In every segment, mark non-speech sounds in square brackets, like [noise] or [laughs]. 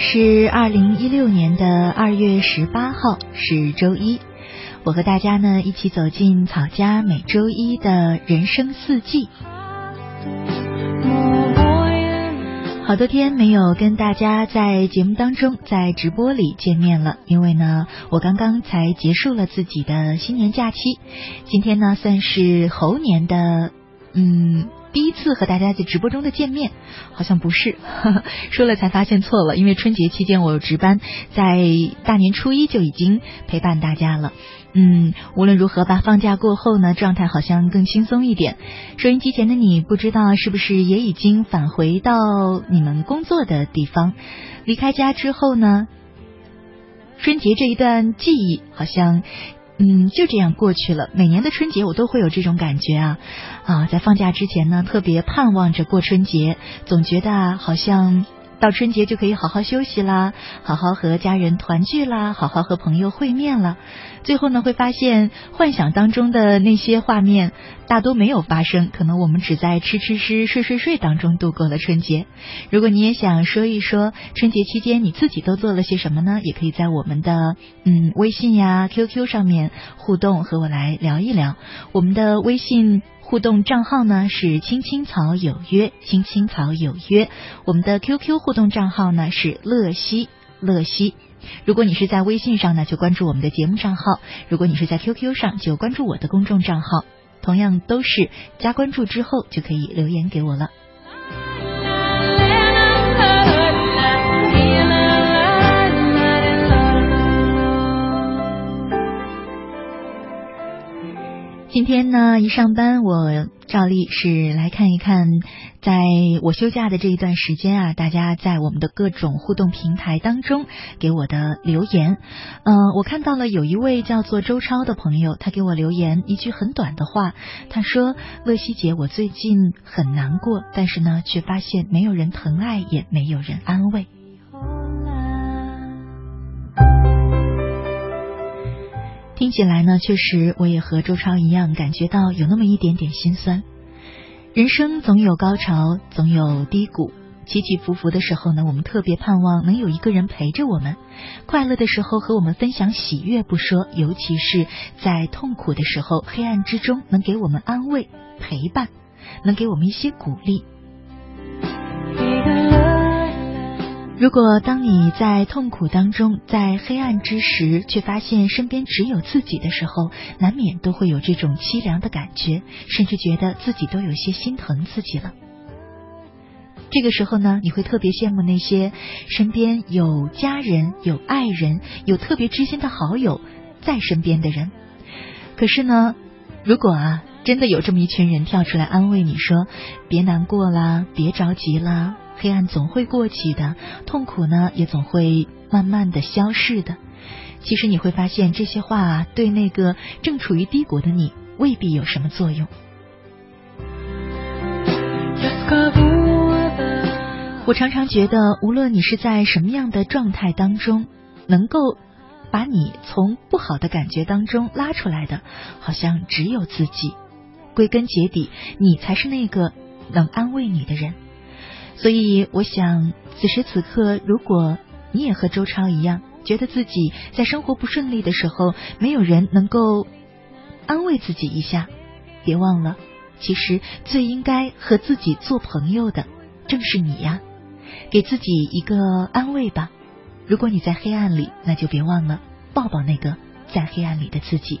是二零一六年的二月十八号，是周一。我和大家呢一起走进草家每周一的人生四季。好多天没有跟大家在节目当中在直播里见面了，因为呢我刚刚才结束了自己的新年假期，今天呢算是猴年的嗯。第一次和大家在直播中的见面，好像不是 [laughs] 说了才发现错了，因为春节期间我有值班，在大年初一就已经陪伴大家了。嗯，无论如何吧，放假过后呢，状态好像更轻松一点。收音机前的你，不知道是不是也已经返回到你们工作的地方？离开家之后呢，春节这一段记忆好像。嗯，就这样过去了。每年的春节我都会有这种感觉啊啊，在放假之前呢，特别盼望着过春节，总觉得好像。到春节就可以好好休息啦，好好和家人团聚啦，好好和朋友会面了。最后呢，会发现幻想当中的那些画面大多没有发生，可能我们只在吃吃吃、睡睡睡当中度过了春节。如果你也想说一说春节期间你自己都做了些什么呢？也可以在我们的嗯微信呀、QQ 上面互动，和我来聊一聊。我们的微信。互动账号呢是青青草有约，青青草有约。我们的 QQ 互动账号呢是乐西乐西。如果你是在微信上呢，就关注我们的节目账号；如果你是在 QQ 上，就关注我的公众账号。同样都是加关注之后就可以留言给我了。今天呢，一上班我照例是来看一看，在我休假的这一段时间啊，大家在我们的各种互动平台当中给我的留言。嗯，我看到了有一位叫做周超的朋友，他给我留言一句很短的话，他说：“乐西姐，我最近很难过，但是呢，却发现没有人疼爱，也没有人安慰。”听起来呢，确实我也和周超一样，感觉到有那么一点点心酸。人生总有高潮，总有低谷，起起伏伏的时候呢，我们特别盼望能有一个人陪着我们。快乐的时候和我们分享喜悦不说，尤其是在痛苦的时候、黑暗之中，能给我们安慰、陪伴，能给我们一些鼓励。如果当你在痛苦当中，在黑暗之时，却发现身边只有自己的时候，难免都会有这种凄凉的感觉，甚至觉得自己都有些心疼自己了。这个时候呢，你会特别羡慕那些身边有家人、有爱人、有特别知心的好友在身边的人。可是呢，如果啊，真的有这么一群人跳出来安慰你说：“别难过啦，别着急啦。”黑暗总会过去的，痛苦呢也总会慢慢的消逝的。其实你会发现这些话对那个正处于低谷的你未必有什么作用。我常常觉得，无论你是在什么样的状态当中，能够把你从不好的感觉当中拉出来的，好像只有自己。归根结底，你才是那个能安慰你的人。所以，我想，此时此刻，如果你也和周超一样，觉得自己在生活不顺利的时候，没有人能够安慰自己一下，别忘了，其实最应该和自己做朋友的正是你呀，给自己一个安慰吧。如果你在黑暗里，那就别忘了抱抱那个在黑暗里的自己。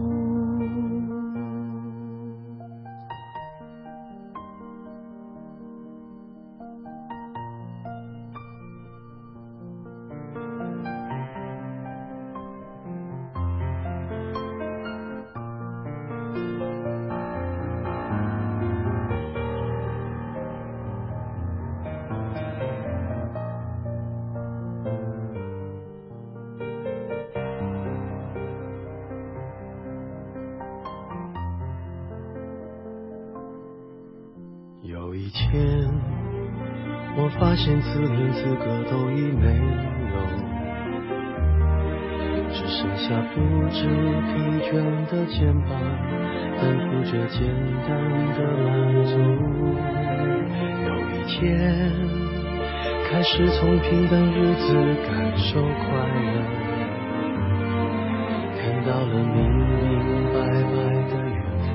倦的肩膀，担负着简单的满足。有一天，开始从平淡日子感受快乐，看到了明明白白的远方，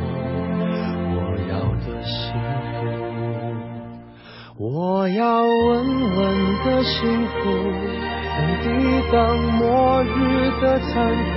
我要的幸福，我要稳稳。的幸福能抵挡末日的残酷，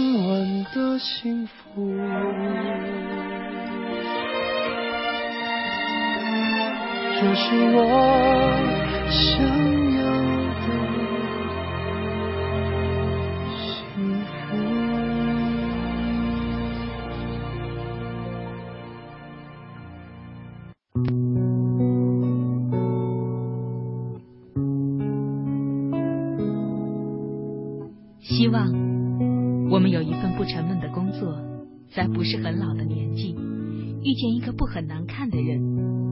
是我想要的幸福。希望我们有一份不沉闷的工作在不是很老的年纪遇见一个不很难看的人。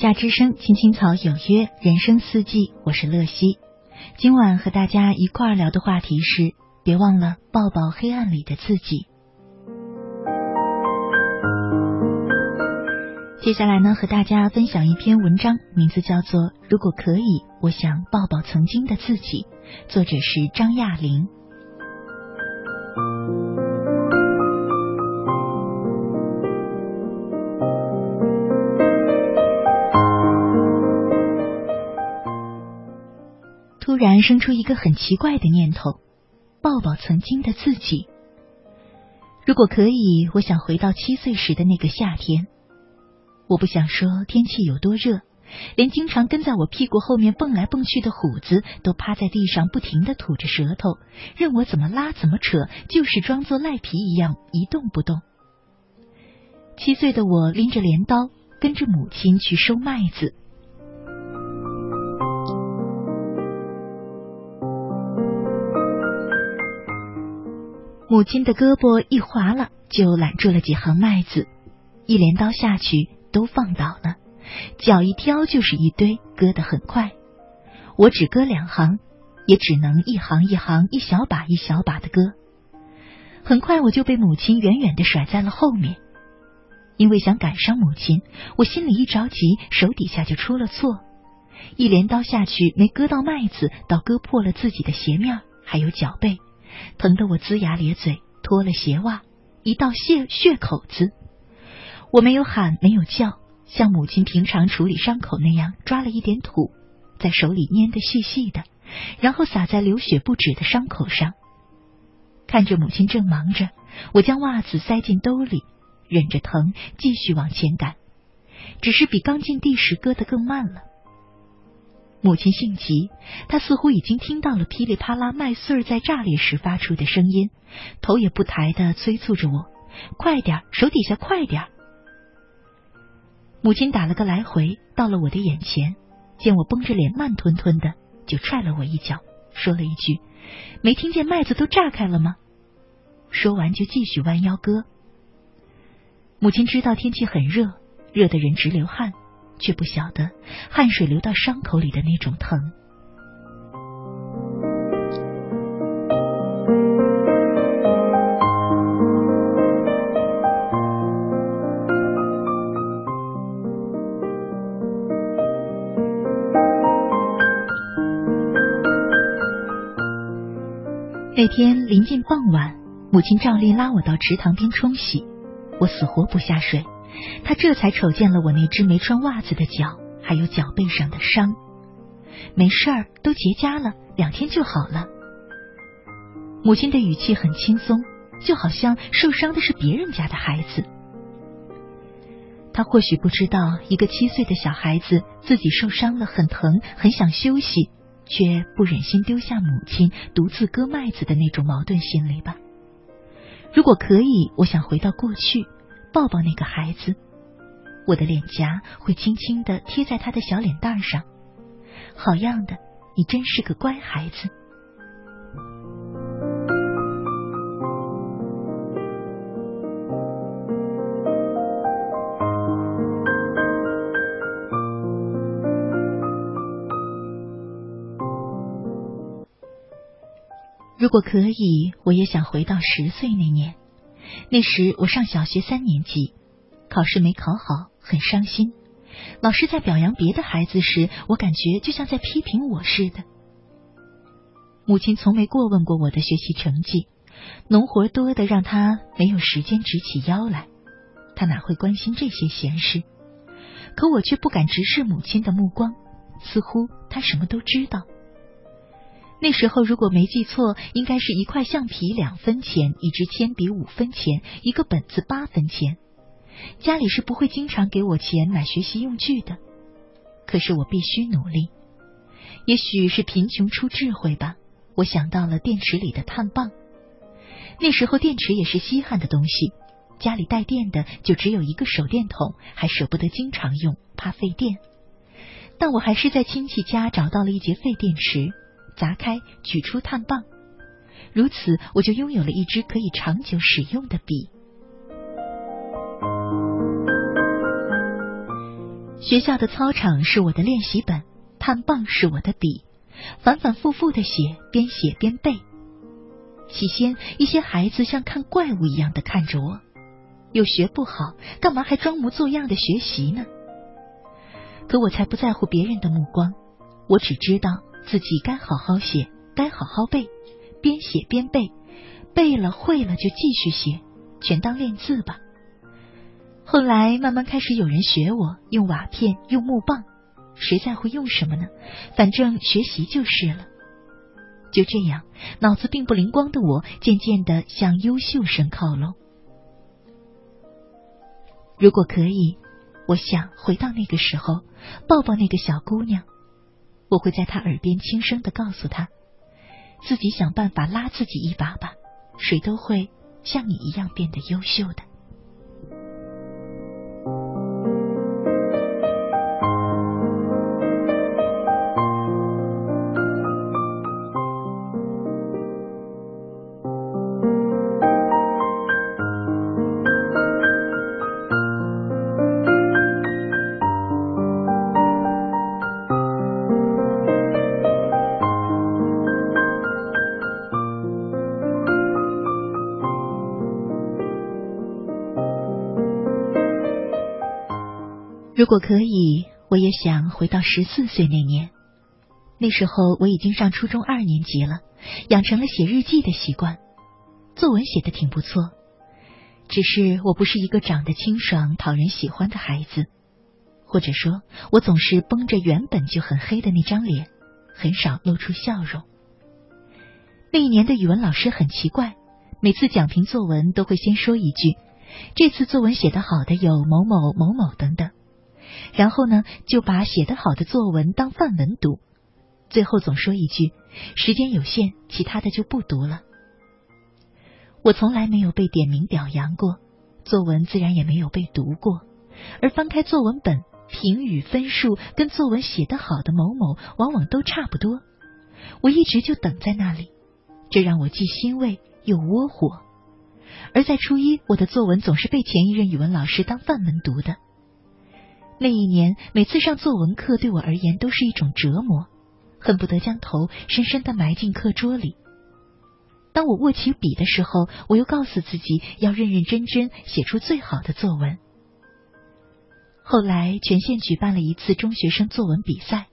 夏之声青青草有约人生四季我是乐西。今晚和大家一块儿聊的话题是别忘了抱抱黑暗里的自己。接下来呢和大家分享一篇文章名字叫做如果可以我想抱抱曾经的自己作者是张亚玲。然生出一个很奇怪的念头，抱抱曾经的自己。如果可以，我想回到七岁时的那个夏天。我不想说天气有多热，连经常跟在我屁股后面蹦来蹦去的虎子都趴在地上不停的吐着舌头，任我怎么拉怎么扯，就是装作赖皮一样一动不动。七岁的我拎着镰刀，跟着母亲去收麦子。母亲的胳膊一划了，就揽住了几行麦子，一镰刀下去。都放倒了，脚一挑就是一堆，割得很快。我只割两行，也只能一行一行、一小把一小把的割。很快我就被母亲远远的甩在了后面。因为想赶上母亲，我心里一着急，手底下就出了错。一镰刀下去，没割到麦子，倒割破了自己的鞋面，还有脚背，疼得我龇牙咧嘴，脱了鞋袜，一道血血口子。我没有喊，没有叫，像母亲平常处理伤口那样，抓了一点土，在手里捏得细细的，然后撒在流血不止的伤口上。看着母亲正忙着，我将袜子塞进兜里，忍着疼继续往前赶，只是比刚进地时割得更慢了。母亲性急，她似乎已经听到了噼里啪啦麦穗在炸裂时发出的声音，头也不抬的催促着我：“快点，手底下快点。”母亲打了个来回，到了我的眼前，见我绷着脸，慢吞吞的，就踹了我一脚，说了一句：“没听见麦子都炸开了吗？”说完就继续弯腰割。母亲知道天气很热，热的人直流汗，却不晓得汗水流到伤口里的那种疼。那天临近傍晚，母亲照例拉我到池塘边冲洗，我死活不下水。他这才瞅见了我那只没穿袜子的脚，还有脚背上的伤。没事儿，都结痂了，两天就好了。母亲的语气很轻松，就好像受伤的是别人家的孩子。他或许不知道，一个七岁的小孩子自己受伤了，很疼，很想休息。却不忍心丢下母亲独自割麦子的那种矛盾心理吧。如果可以，我想回到过去，抱抱那个孩子，我的脸颊会轻轻的贴在他的小脸蛋上。好样的，你真是个乖孩子。如果可以，我也想回到十岁那年。那时我上小学三年级，考试没考好，很伤心。老师在表扬别的孩子时，我感觉就像在批评我似的。母亲从没过问过我的学习成绩，农活多的让她没有时间直起腰来，她哪会关心这些闲事？可我却不敢直视母亲的目光，似乎她什么都知道。那时候如果没记错，应该是一块橡皮两分钱，一支铅笔五分钱，一个本子八分钱。家里是不会经常给我钱买学习用具的，可是我必须努力。也许是贫穷出智慧吧，我想到了电池里的碳棒。那时候电池也是稀罕的东西，家里带电的就只有一个手电筒，还舍不得经常用，怕费电。但我还是在亲戚家找到了一节废电池。砸开，取出碳棒，如此我就拥有了一支可以长久使用的笔。学校的操场是我的练习本，碳棒是我的笔，反反复复的写，边写边背。起先，一些孩子像看怪物一样的看着我，又学不好，干嘛还装模作样的学习呢？可我才不在乎别人的目光，我只知道自己该好好写，该好好背，边写边背，背了会了就继续写，全当练字吧。后来慢慢开始有人学我用瓦片，用木棒，谁在乎用什么呢？反正学习就是了。就这样，脑子并不灵光的我，渐渐的向优秀生靠拢。如果可以，我想回到那个时候，抱抱那个小姑娘，我会在他耳边轻声的告诉他，自己想办法拉自己一把吧，谁都会像你一样变得优秀的。如果可以，我也想回到十四岁那年。那时候我已经上初中二年级了，养成了写日记的习惯，作文写的挺不错。只是我不是一个长得清爽、讨人喜欢的孩子，或者说，我总是绷着原本就很黑的那张脸，很少露出笑容。那一年的语文老师很奇怪，每次讲评作文都会先说一句：“这次作文写得好的有某某某某等等。”然后呢，就把写得好的作文当范文读，最后总说一句：“时间有限，其他的就不读了。”我从来没有被点名表扬过，作文自然也没有被读过。而翻开作文本，评语分数跟作文写得好的某某往往都差不多。我一直就等在那里，这让我既欣慰又窝火。而在初一，我的作文总是被前一任语文老师当范文读的。那一年，每次上作文课对我而言都是一种折磨，恨不得将头深深的埋进课桌里。当我握起笔的时候，我又告诉自己要认认真真写出最好的作文。后来，全县举办了一次中学生作文比赛，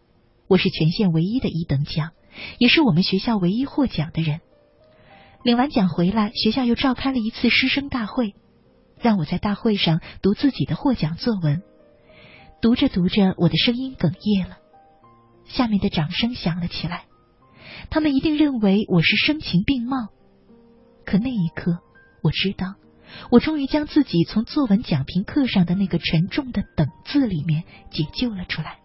我是全县唯一的一等奖，也是我们学校唯一获奖的人。领完奖回来，学校又召开了一次师生大会，让我在大会上读自己的获奖作文。读着读着，我的声音哽咽了，下面的掌声响了起来。他们一定认为我是声情并茂，可那一刻，我知道，我终于将自己从作文讲评课上的那个沉重的“等”字里面解救了出来。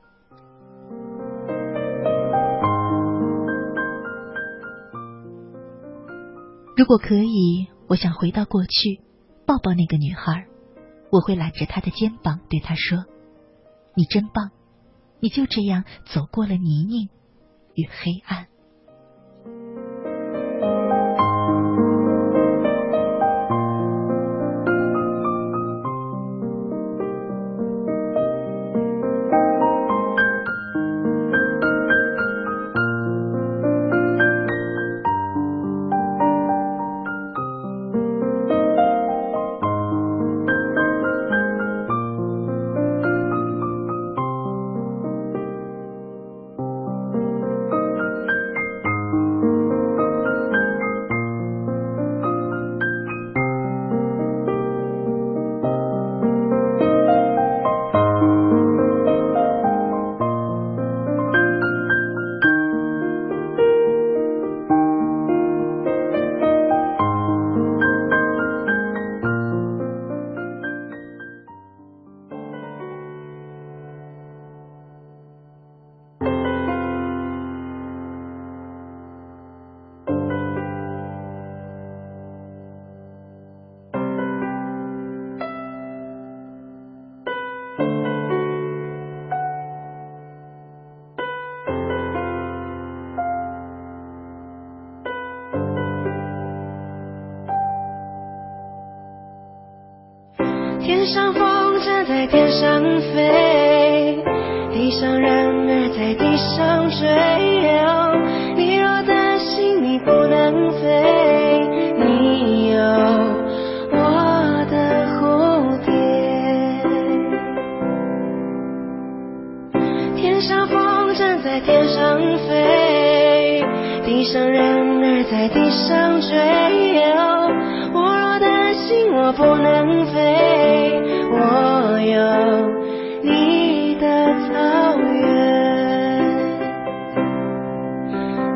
如果可以，我想回到过去，抱抱那个女孩，我会揽着她的肩膀，对她说。你真棒，你就这样走过了泥泞与黑暗。想飞，地上人儿在地上追。你若担心你不能飞，你有我的蝴蝶。天上风筝在天上飞，地上人儿在地上追。我若担心我不能飞。有你的草原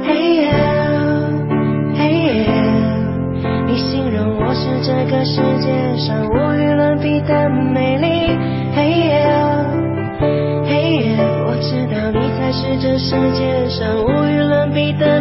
嘿耶嘿耶你形容我是这个世界上无与伦比的美丽嘿耶嘿耶我知道你才是这世界上无与伦比的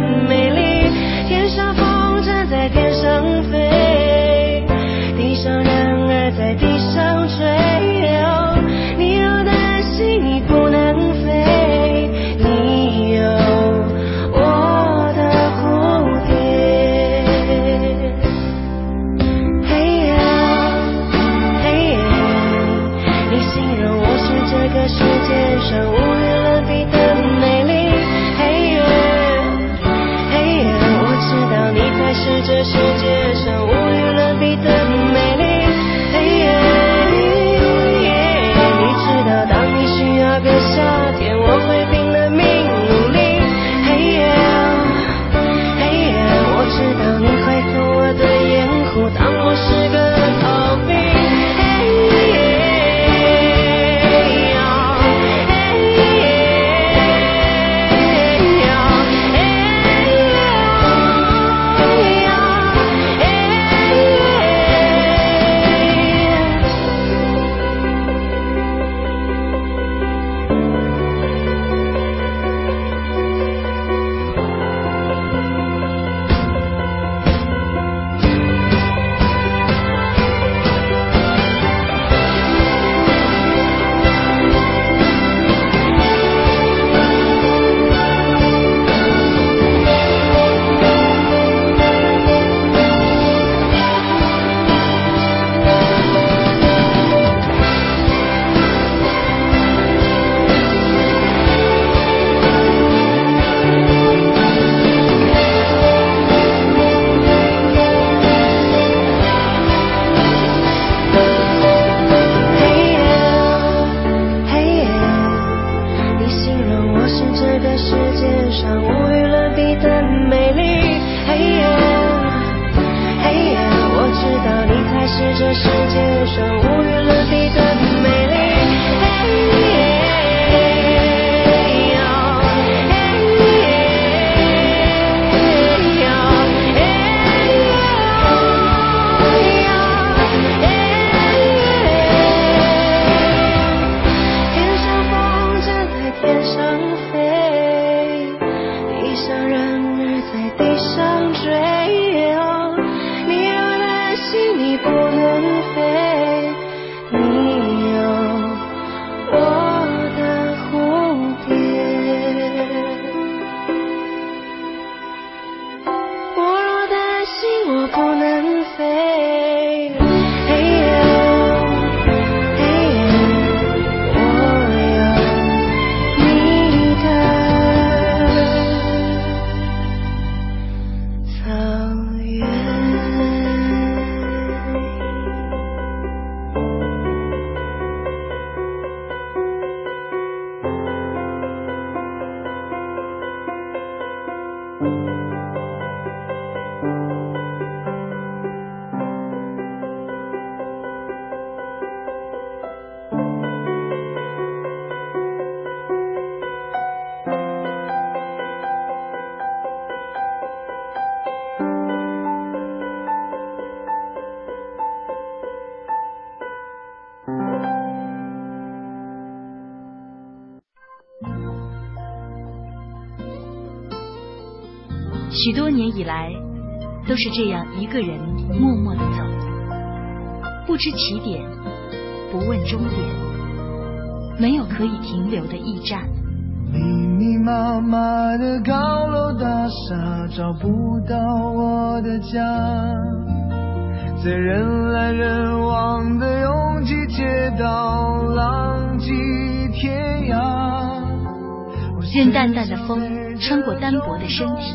就是这样一个人默默的走。不知起点不问终点没有可以停留的驿站。密密麻麻的高楼大厦找不到我的家。在人来人往的拥挤街道浪迹天涯。任淡淡的风穿过单薄的身体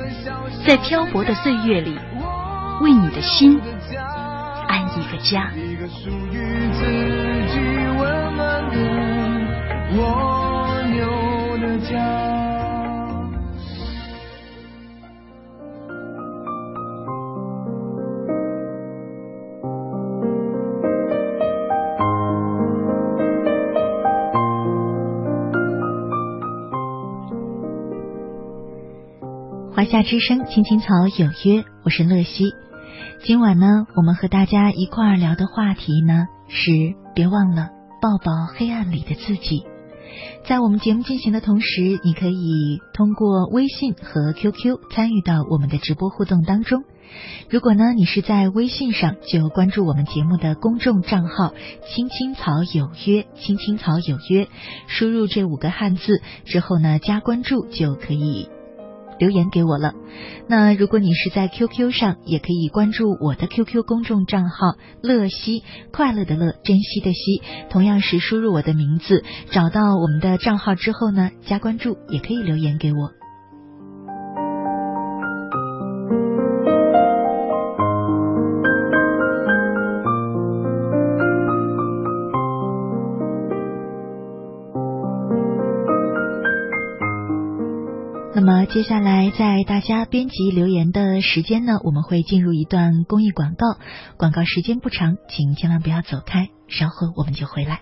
在漂泊的岁月里，为你的心安一个家。一个属于自己温暖的华夏之声，青青草有约，我是乐西。今晚呢，我们和大家一块儿聊的话题呢是别忘了抱抱黑暗里的自己。在我们节目进行的同时，你可以通过微信和 QQ 参与到我们的直播互动当中。如果呢你是在微信上，就关注我们节目的公众账号“青青草有约”，“青青草有约”，输入这五个汉字之后呢，加关注就可以。留言给我了。那如果你是在 QQ 上，也可以关注我的 QQ 公众账号“乐西”，快乐的乐，珍惜的惜，同样是输入我的名字，找到我们的账号之后呢，加关注，也可以留言给我。接下来，在大家编辑留言的时间呢，我们会进入一段公益广告。广告时间不长，请千万不要走开，稍后我们就回来。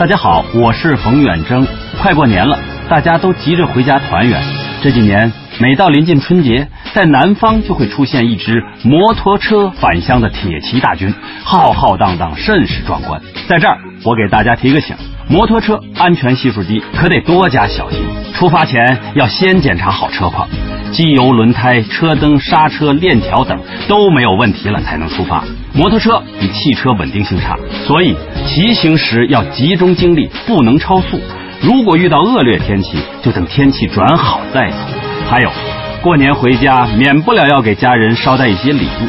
大家好，我是冯远征。快过年了，大家都急着回家团圆。这几年，每到临近春节，在南方就会出现一支摩托车返乡的铁骑大军，浩浩荡荡，甚是壮观。在这儿，我给大家提个醒：摩托车安全系数低，可得多加小心。出发前要先检查好车况，机油、轮胎、车灯、刹车、链条等都没有问题了才能出发。摩托车比汽车稳定性差，所以骑行时要集中精力，不能超速。如果遇到恶劣天气，就等天气转好再走。还有，过年回家免不了要给家人捎带一些礼物，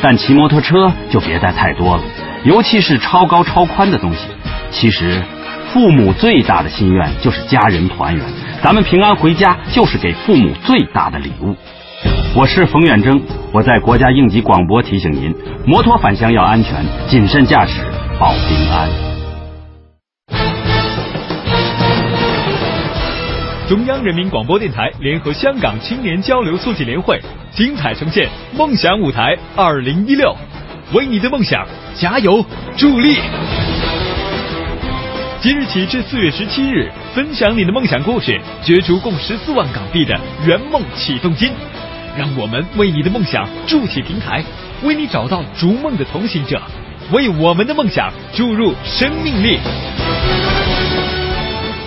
但骑摩托车就别带太多了，尤其是超高超宽的东西。其实，父母最大的心愿就是家人团圆，咱们平安回家就是给父母最大的礼物。我是冯远征，我在国家应急广播提醒您：摩托返乡要安全，谨慎驾驶保平安。中央人民广播电台联合香港青年交流促进联会，精彩呈现《梦想舞台二零一六》，为你的梦想加油助力。即日起至四月十七日，分享你的梦想故事，角逐共十四万港币的圆梦启动金。让我们为你的梦想筑起平台，为你找到逐梦的同行者，为我们的梦想注入生命力。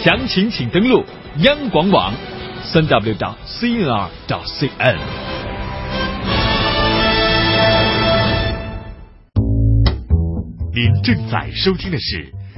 详情请登录央广网三 w 点 cnr 点 cn。您正在收听的是《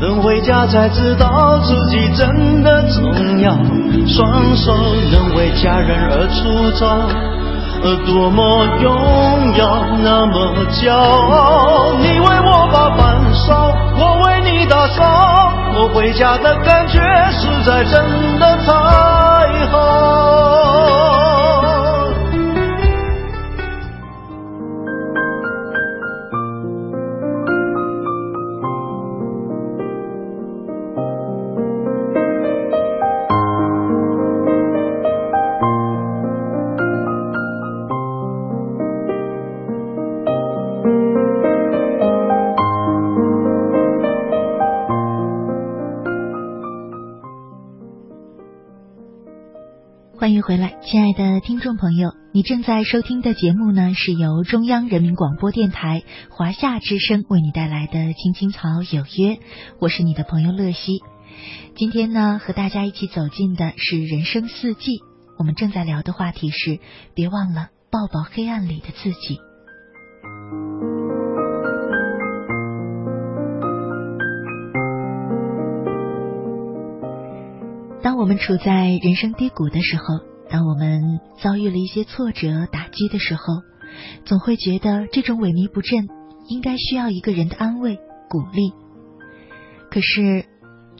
能回家才知道自己真的重要，双手能为家人而粗糙，而多么荣耀，那么骄傲。你为我把饭烧，我为你打扫，我回家的感觉实在真的太好。欢迎回来，亲爱的听众朋友，你正在收听的节目呢，是由中央人民广播电台华夏之声为你带来的《青青草有约》，我是你的朋友乐西。今天呢，和大家一起走进的是人生四季，我们正在聊的话题是：别忘了抱抱黑暗里的自己。当我们处在人生低谷的时候，当我们遭遇了一些挫折打击的时候，总会觉得这种萎靡不振应该需要一个人的安慰鼓励。可是，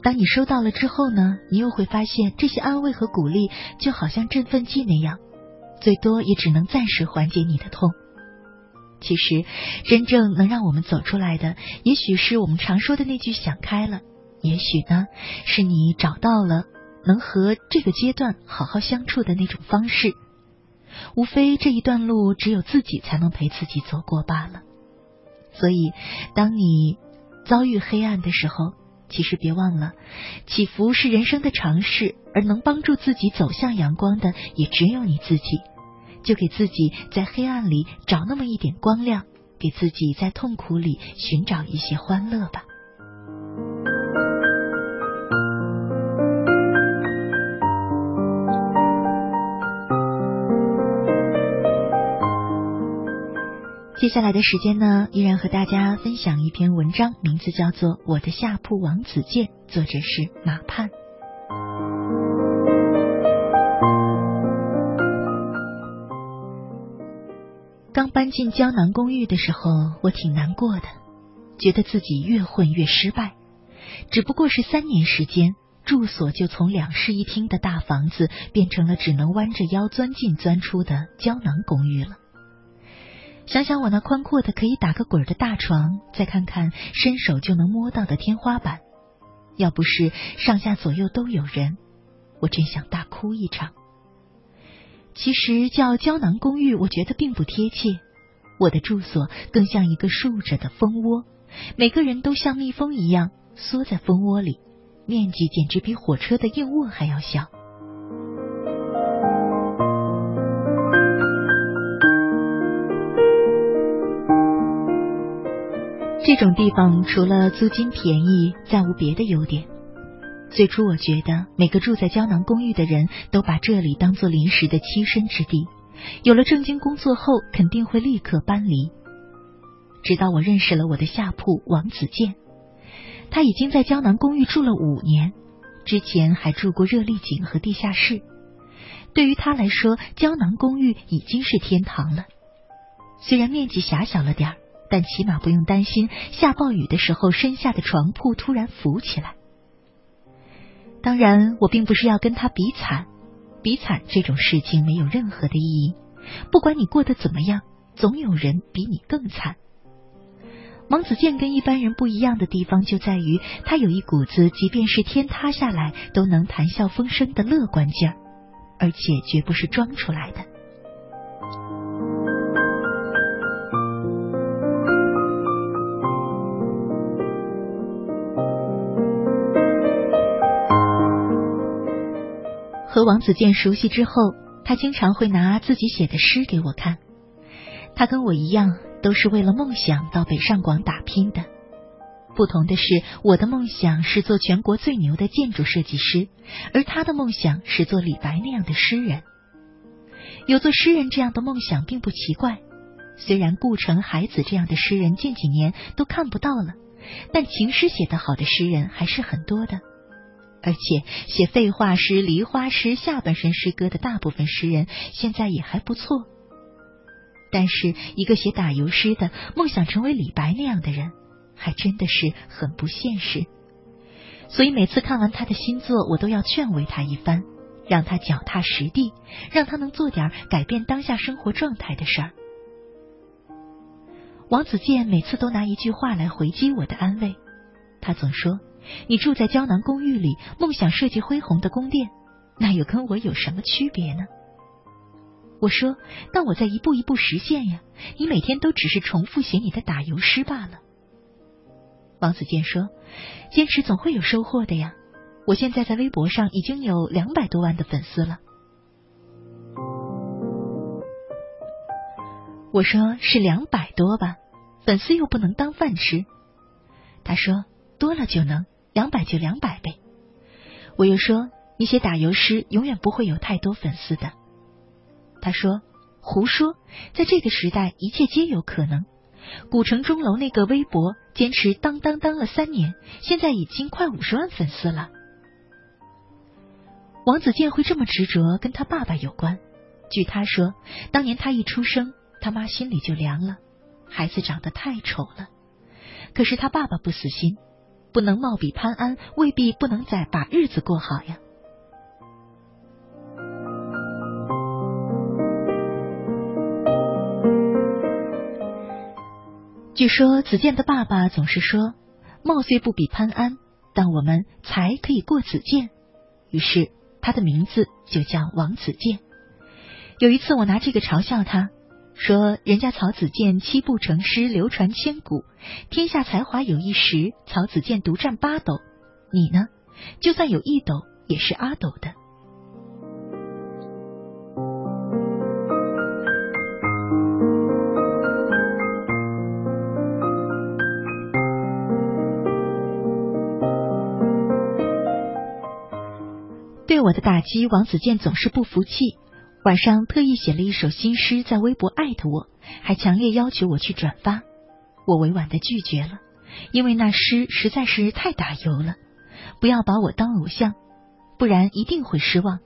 当你收到了之后呢，你又会发现这些安慰和鼓励就好像振奋剂那样，最多也只能暂时缓解你的痛。其实，真正能让我们走出来的，也许是我们常说的那句“想开了”，也许呢，是你找到了。能和这个阶段好好相处的那种方式，无非这一段路只有自己才能陪自己走过罢了。所以，当你遭遇黑暗的时候，其实别忘了，起伏是人生的常事，而能帮助自己走向阳光的也只有你自己。就给自己在黑暗里找那么一点光亮，给自己在痛苦里寻找一些欢乐吧。接下来的时间呢，依然和大家分享一篇文章，名字叫做《我的下铺王子健》，作者是马盼。刚搬进胶囊公寓的时候，我挺难过的，觉得自己越混越失败。只不过是三年时间，住所就从两室一厅的大房子，变成了只能弯着腰钻进钻出的胶囊公寓了。想想我那宽阔的可以打个滚的大床，再看看伸手就能摸到的天花板，要不是上下左右都有人，我真想大哭一场。其实叫胶囊公寓，我觉得并不贴切。我的住所更像一个竖着的蜂窝，每个人都像蜜蜂一样缩在蜂窝里，面积简直比火车的硬卧还要小。这种地方除了租金便宜，再无别的优点。最初我觉得每个住在胶囊公寓的人都把这里当做临时的栖身之地，有了正经工作后肯定会立刻搬离。直到我认识了我的下铺王子健，他已经在胶囊公寓住了五年，之前还住过热力井和地下室。对于他来说，胶囊公寓已经是天堂了。虽然面积狭小了点儿，但起码不用担心下暴雨的时候身下的床铺突然浮起来。当然，我并不是要跟他比惨，比惨这种事情没有任何的意义。不管你过得怎么样，总有人比你更惨。王子健跟一般人不一样的地方就在于，他有一股子即便是天塌下来都能谈笑风生的乐观劲儿，而且绝不是装出来的。和王子健熟悉之后，他经常会拿自己写的诗给我看。他跟我一样，都是为了梦想到北上广打拼的。不同的是，我的梦想是做全国最牛的建筑设计师，而他的梦想是做李白那样的诗人。有做诗人这样的梦想并不奇怪，虽然顾城、海子这样的诗人近几年都看不到了，但情诗写得好的诗人还是很多的。而且写废话诗、梨花诗、下半身诗歌的大部分诗人现在也还不错，但是一个写打油诗的，梦想成为李白那样的人，还真的是很不现实。所以每次看完他的新作，我都要劝慰他一番，让他脚踏实地，让他能做点改变当下生活状态的事儿。王子健每次都拿一句话来回击我的安慰，他总说。你住在胶囊公寓里，梦想设计恢宏的宫殿，那又跟我有什么区别呢？我说，那我在一步一步实现呀。你每天都只是重复写你的打油诗罢了。王子健说，坚持总会有收获的呀。我现在在微博上已经有两百多万的粉丝了。我说是两百多吧，粉丝又不能当饭吃。他说多了就能。两百就两百呗。我又说，你写打油诗永远不会有太多粉丝的。他说胡说，在这个时代一切皆有可能。古城钟楼那个微博坚持当当当了三年，现在已经快五十万粉丝了。王子健会这么执着，跟他爸爸有关。据他说，当年他一出生，他妈心里就凉了，孩子长得太丑了。可是他爸爸不死心。不能貌比潘安，未必不能再把日子过好呀。据说子健的爸爸总是说，貌虽不比潘安，但我们才可以过子健。于是他的名字就叫王子健。有一次我拿这个嘲笑他。说人家曹子建七步成诗，流传千古，天下才华有一时，曹子建独占八斗。你呢？就算有一斗，也是阿斗的。对我的打击，王子健总是不服气。晚上特意写了一首新诗，在微博艾特我，还强烈要求我去转发。我委婉的拒绝了，因为那诗实在是太打油了。不要把我当偶像，不然一定会失望。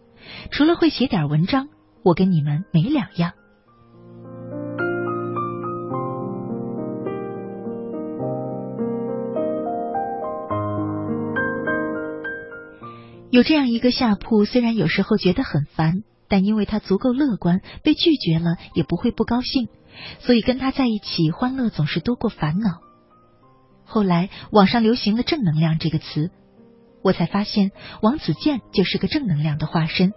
除了会写点文章，我跟你们没两样。有这样一个下铺，虽然有时候觉得很烦。但因为他足够乐观，被拒绝了也不会不高兴，所以跟他在一起，欢乐总是多过烦恼。后来网上流行了“正能量”这个词，我才发现王子健就是个正能量的化身。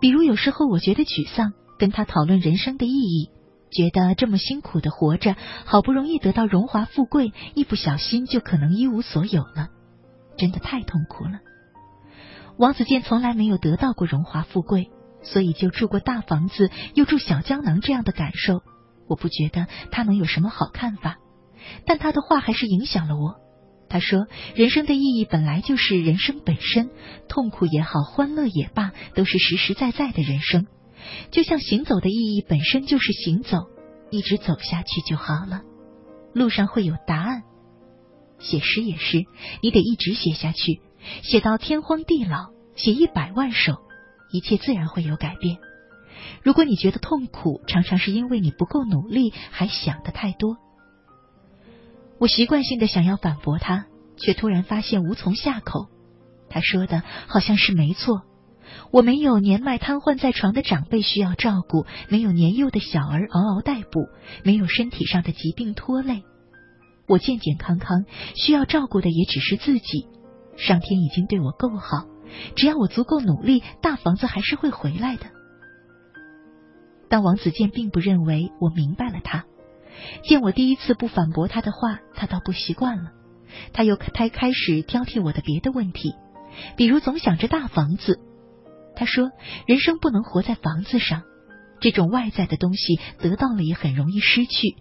比如有时候我觉得沮丧，跟他讨论人生的意义，觉得这么辛苦的活着，好不容易得到荣华富贵，一不小心就可能一无所有了，真的太痛苦了。王子健从来没有得到过荣华富贵，所以就住过大房子，又住小胶囊这样的感受，我不觉得他能有什么好看法。但他的话还是影响了我。他说：“人生的意义本来就是人生本身，痛苦也好，欢乐也罢，都是实实在在的人生。就像行走的意义本身就是行走，一直走下去就好了。路上会有答案。写诗也是，你得一直写下去。”写到天荒地老，写一百万首，一切自然会有改变。如果你觉得痛苦，常常是因为你不够努力，还想的太多。我习惯性的想要反驳他，却突然发现无从下口。他说的好像是没错，我没有年迈瘫痪在床的长辈需要照顾，没有年幼的小儿嗷嗷待哺，没有身体上的疾病拖累，我健健康康，需要照顾的也只是自己。上天已经对我够好，只要我足够努力，大房子还是会回来的。但王子健并不认为我明白了他。见我第一次不反驳他的话，他倒不习惯了。他又他开始挑剔我的别的问题，比如总想着大房子。他说：“人生不能活在房子上，这种外在的东西得到了也很容易失去，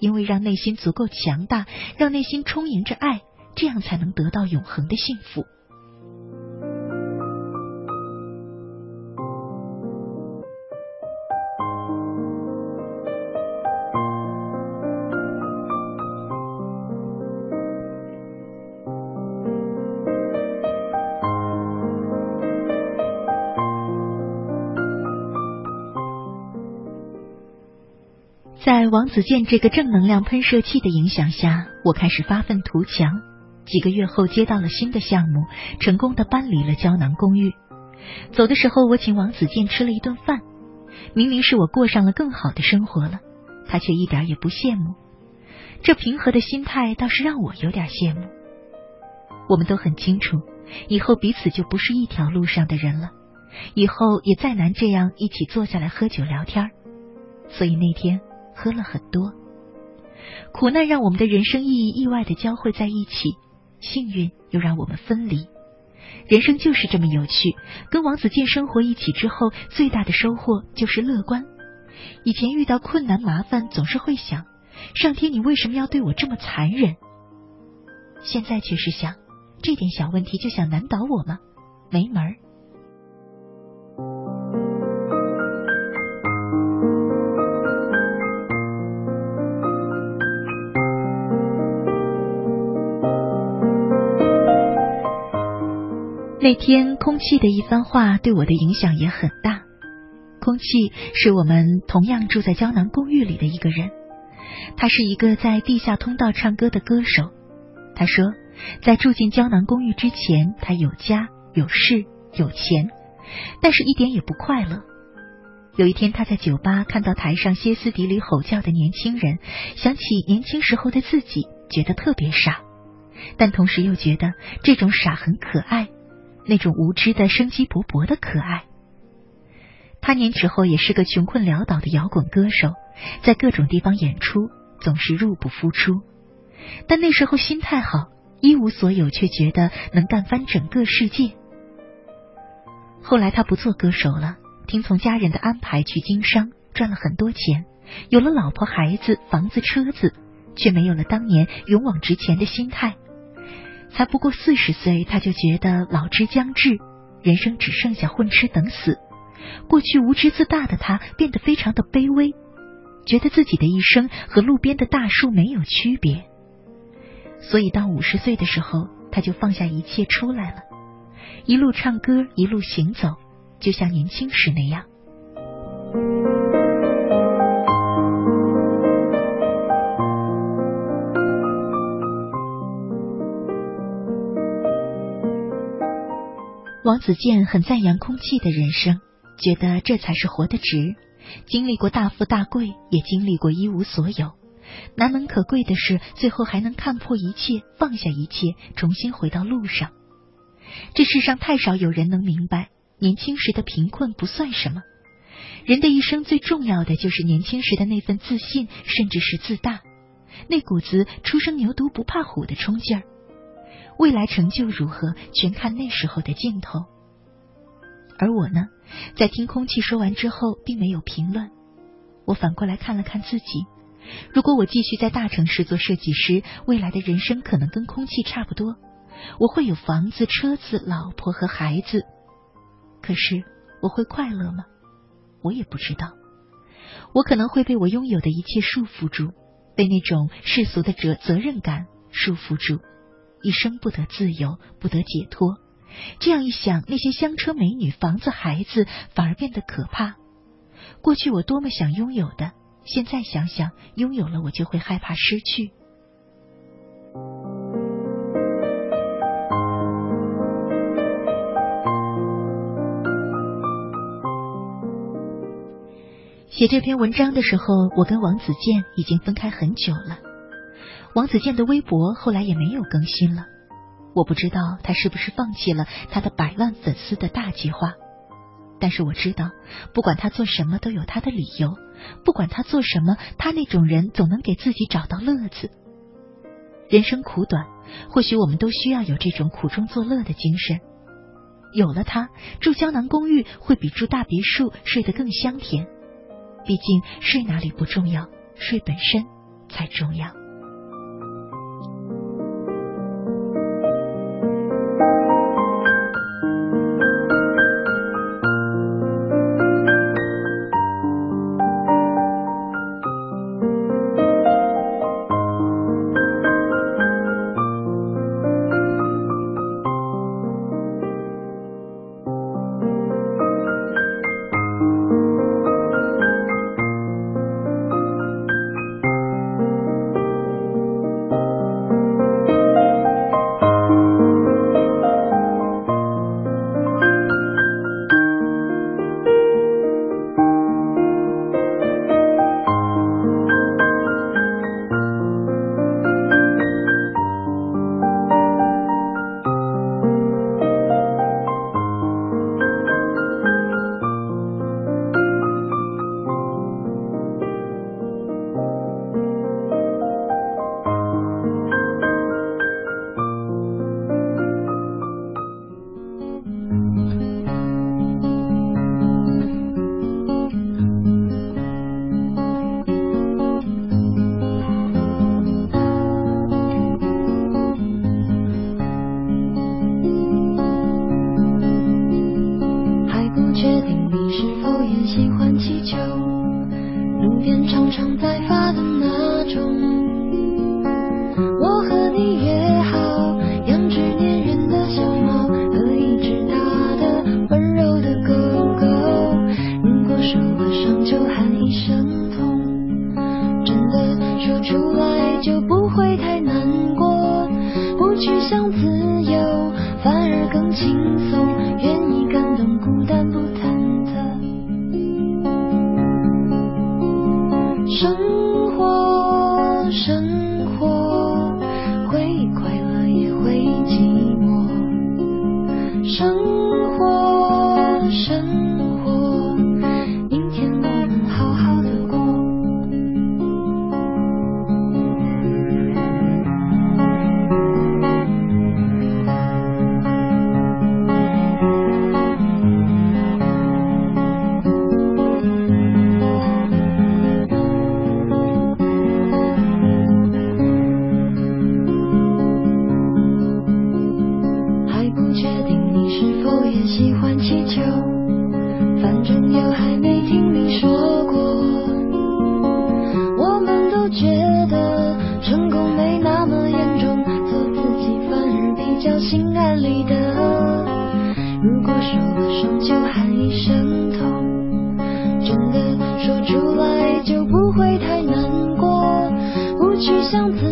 因为让内心足够强大，让内心充盈着爱。”这样才能得到永恒的幸福。王子健这个正能量喷射器的影响下，我开始发愤图强。几个月后接到了新的项目，成功的搬离了胶囊公寓。走的时候，我请王子健吃了一顿饭。明明是我过上了更好的生活了，他却一点也不羡慕。这平和的心态倒是让我有点羡慕。我们都很清楚，以后彼此就不是一条路上的人了，以后也再难这样一起坐下来喝酒聊天。所以那天喝了很多。苦难让我们的人生意义意外的交汇在一起。幸运又让我们分离，人生就是这么有趣。跟王子健生活一起之后，最大的收获就是乐观。以前遇到困难麻烦，总是会想：上天，你为什么要对我这么残忍？现在却是想，这点小问题就想难倒我吗？没门儿。那天，空气的一番话对我的影响也很大。空气是我们同样住在胶囊公寓里的一个人，他是一个在地下通道唱歌的歌手。他说，在住进胶囊公寓之前，他有家有室有钱，但是一点也不快乐。有一天，他在酒吧看到台上歇斯底里吼叫的年轻人，想起年轻时候的自己，觉得特别傻，但同时又觉得这种傻很可爱。那种无知的、生机勃勃的可爱。他年时候也是个穷困潦倒的摇滚歌手，在各种地方演出，总是入不敷出。但那时候心态好，一无所有，却觉得能干翻整个世界。后来他不做歌手了，听从家人的安排去经商，赚了很多钱，有了老婆、孩子、房子、车子，却没有了当年勇往直前的心态。才不过四十岁，他就觉得老之将至，人生只剩下混吃等死。过去无知自大的他变得非常的卑微，觉得自己的一生和路边的大树没有区别。所以到五十岁的时候，他就放下一切出来了，一路唱歌，一路行走，就像年轻时那样。王子健很赞扬空气的人生，觉得这才是活得值。经历过大富大贵，也经历过一无所有。难能可贵的是，最后还能看破一切，放下一切，重新回到路上。这世上太少有人能明白，年轻时的贫困不算什么。人的一生最重要的就是年轻时的那份自信，甚至是自大，那股子初生牛犊不怕虎的冲劲儿。未来成就如何，全看那时候的劲头。而我呢，在听空气说完之后，并没有评论。我反过来看了看自己，如果我继续在大城市做设计师，未来的人生可能跟空气差不多。我会有房子、车子、老婆和孩子，可是我会快乐吗？我也不知道。我可能会被我拥有的一切束缚住，被那种世俗的责责任感束缚住，一生不得自由，不得解脱。这样一想，那些香车美女、房子、孩子反而变得可怕。过去我多么想拥有的，现在想想，拥有了我就会害怕失去。写这篇文章的时候，我跟王子健已经分开很久了。王子健的微博后来也没有更新了，我不知道他是不是放弃了他的百万粉丝的大计划。但是我知道，不管他做什么都有他的理由，不管他做什么，他那种人总能给自己找到乐子。人生苦短，或许我们都需要有这种苦中作乐的精神。有了他，住胶囊公寓会比住大别墅睡得更香甜。毕竟睡哪里不重要，睡本身才重要。巷子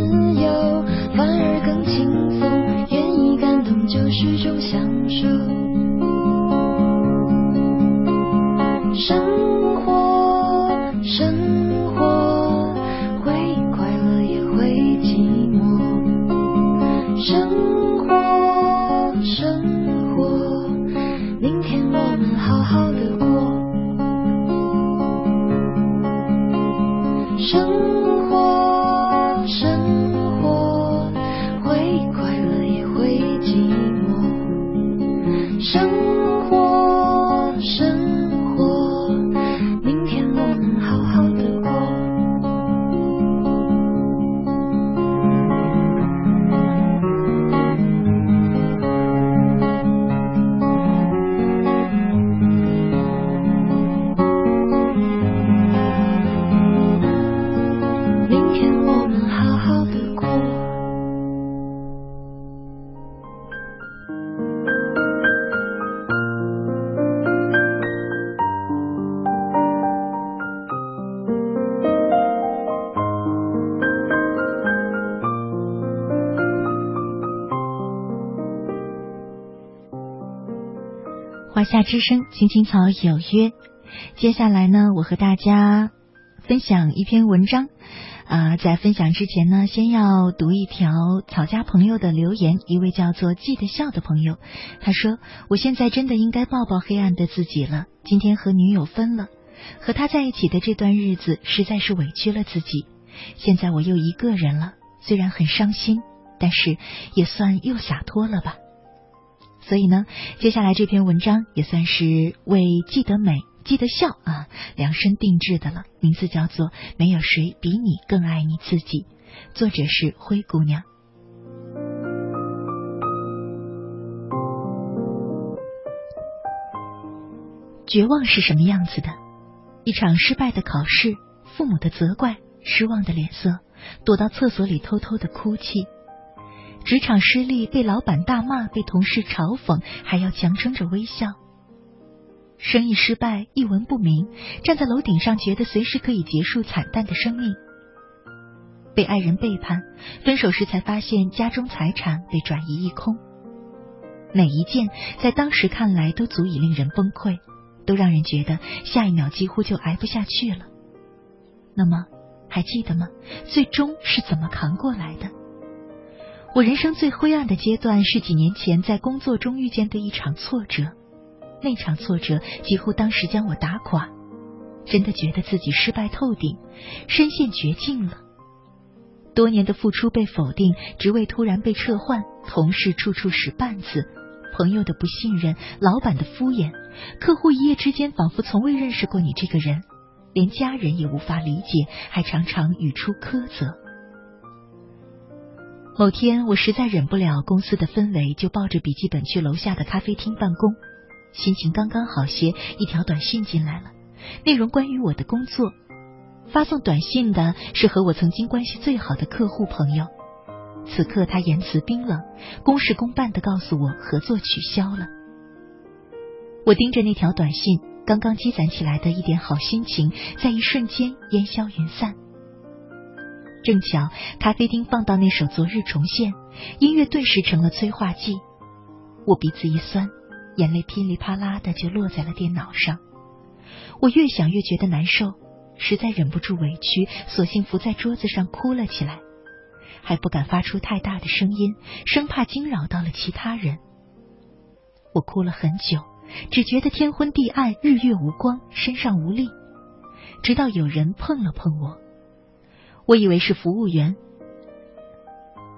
之声，青青草有约。接下来呢，我和大家分享一篇文章。啊，在分享之前呢，先要读一条草家朋友的留言。一位叫做记得笑的朋友，他说：“我现在真的应该抱抱黑暗的自己了。今天和女友分了，和他在一起的这段日子实在是委屈了自己。现在我又一个人了，虽然很伤心，但是也算又洒脱了吧。”所以呢，接下来这篇文章也算是为记得美、记得笑啊量身定制的了。名字叫做《没有谁比你更爱你自己》，作者是灰姑娘。绝望是什么样子的？一场失败的考试，父母的责怪，失望的脸色，躲到厕所里偷偷的哭泣。职场失利，被老板大骂，被同事嘲讽，还要强撑着微笑。生意失败，一文不名，站在楼顶上，觉得随时可以结束惨淡的生命。被爱人背叛，分手时才发现家中财产被转移一空。每一件在当时看来都足以令人崩溃，都让人觉得下一秒几乎就挨不下去了。那么，还记得吗？最终是怎么扛过来的？我人生最灰暗的阶段是几年前在工作中遇见的一场挫折，那场挫折几乎当时将我打垮，真的觉得自己失败透顶，深陷绝境了。多年的付出被否定，职位突然被撤换，同事处处使绊子，朋友的不信任，老板的敷衍，客户一夜之间仿佛从未认识过你这个人，连家人也无法理解，还常常语出苛责。某天，我实在忍不了公司的氛围，就抱着笔记本去楼下的咖啡厅办公。心情刚刚好些，一条短信进来了，内容关于我的工作。发送短信的是和我曾经关系最好的客户朋友。此刻他言辞冰冷，公事公办的告诉我合作取消了。我盯着那条短信，刚刚积攒起来的一点好心情，在一瞬间烟消云散。正巧咖啡厅放到那首《昨日重现》，音乐顿时成了催化剂。我鼻子一酸，眼泪噼里啪啦的就落在了电脑上。我越想越觉得难受，实在忍不住委屈，索性伏在桌子上哭了起来，还不敢发出太大的声音，生怕惊扰到了其他人。我哭了很久，只觉得天昏地暗，日月无光，身上无力，直到有人碰了碰我。我以为是服务员，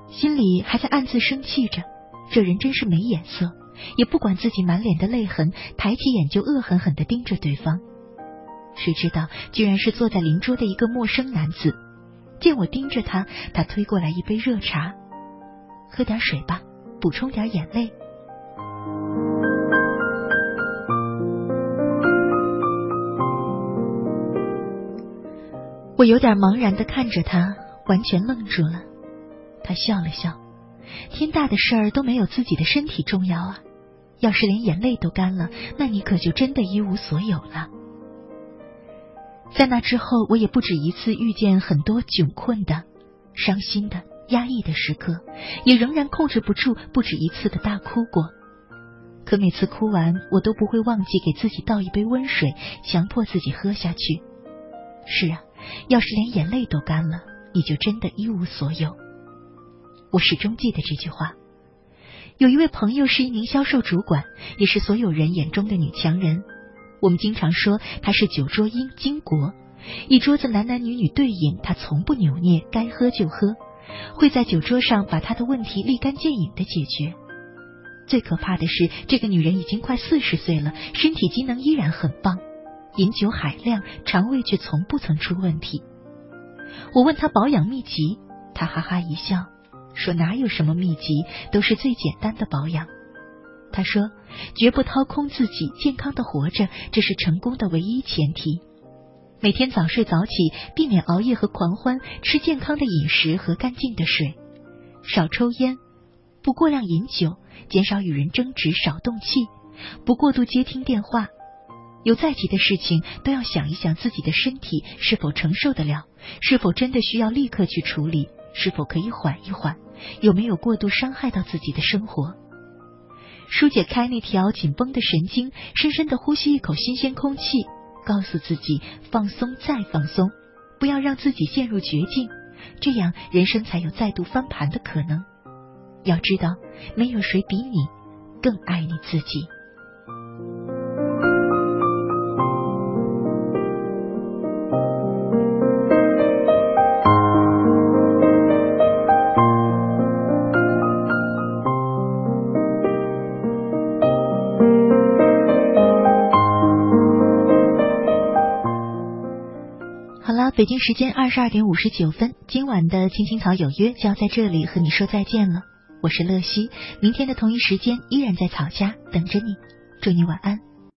心里还在暗自生气着，这人真是没眼色，也不管自己满脸的泪痕，抬起眼就恶狠狠的盯着对方。谁知道，居然是坐在邻桌的一个陌生男子。见我盯着他，他推过来一杯热茶，喝点水吧，补充点眼泪。我有点茫然的看着他，完全愣住了。他笑了笑：“天大的事儿都没有自己的身体重要啊！要是连眼泪都干了，那你可就真的一无所有了。”在那之后，我也不止一次遇见很多窘困的、伤心的、压抑的时刻，也仍然控制不住不止一次的大哭过。可每次哭完，我都不会忘记给自己倒一杯温水，强迫自己喝下去。是啊。要是连眼泪都干了，你就真的一无所有。我始终记得这句话。有一位朋友是一名销售主管，也是所有人眼中的女强人。我们经常说她是酒桌英巾帼，一桌子男男女女对饮，他从不扭捏，该喝就喝，会在酒桌上把他的问题立竿见影的解决。最可怕的是，这个女人已经快四十岁了，身体机能依然很棒，饮酒海量，肠胃却从不曾出问题。我问他保养秘籍，他哈哈一笑，说哪有什么秘籍，都是最简单的保养。他说，绝不掏空自己，健康的活着，这是成功的唯一前提。每天早睡早起，避免熬夜和狂欢，吃健康的饮食和干净的水，少抽烟，不过量饮酒，减少与人争执，少动气，不过度接听电话。有再急的事情，都要想一想自己的身体是否承受得了，是否真的需要立刻去处理，是否可以缓一缓，有没有过度伤害到自己的生活。疏解开那条紧绷的神经，深深的呼吸一口新鲜空气。告诉自己放松再放松，不要让自己陷入绝境，这样人生才有再度翻盘的可能。要知道，没有谁比你更爱你自己。北京时间二十二点五十九分，今晚的青青草有约就要在这里和你说再见了。我是乐西，明天的同一时间依然在草家等着你，祝你晚安。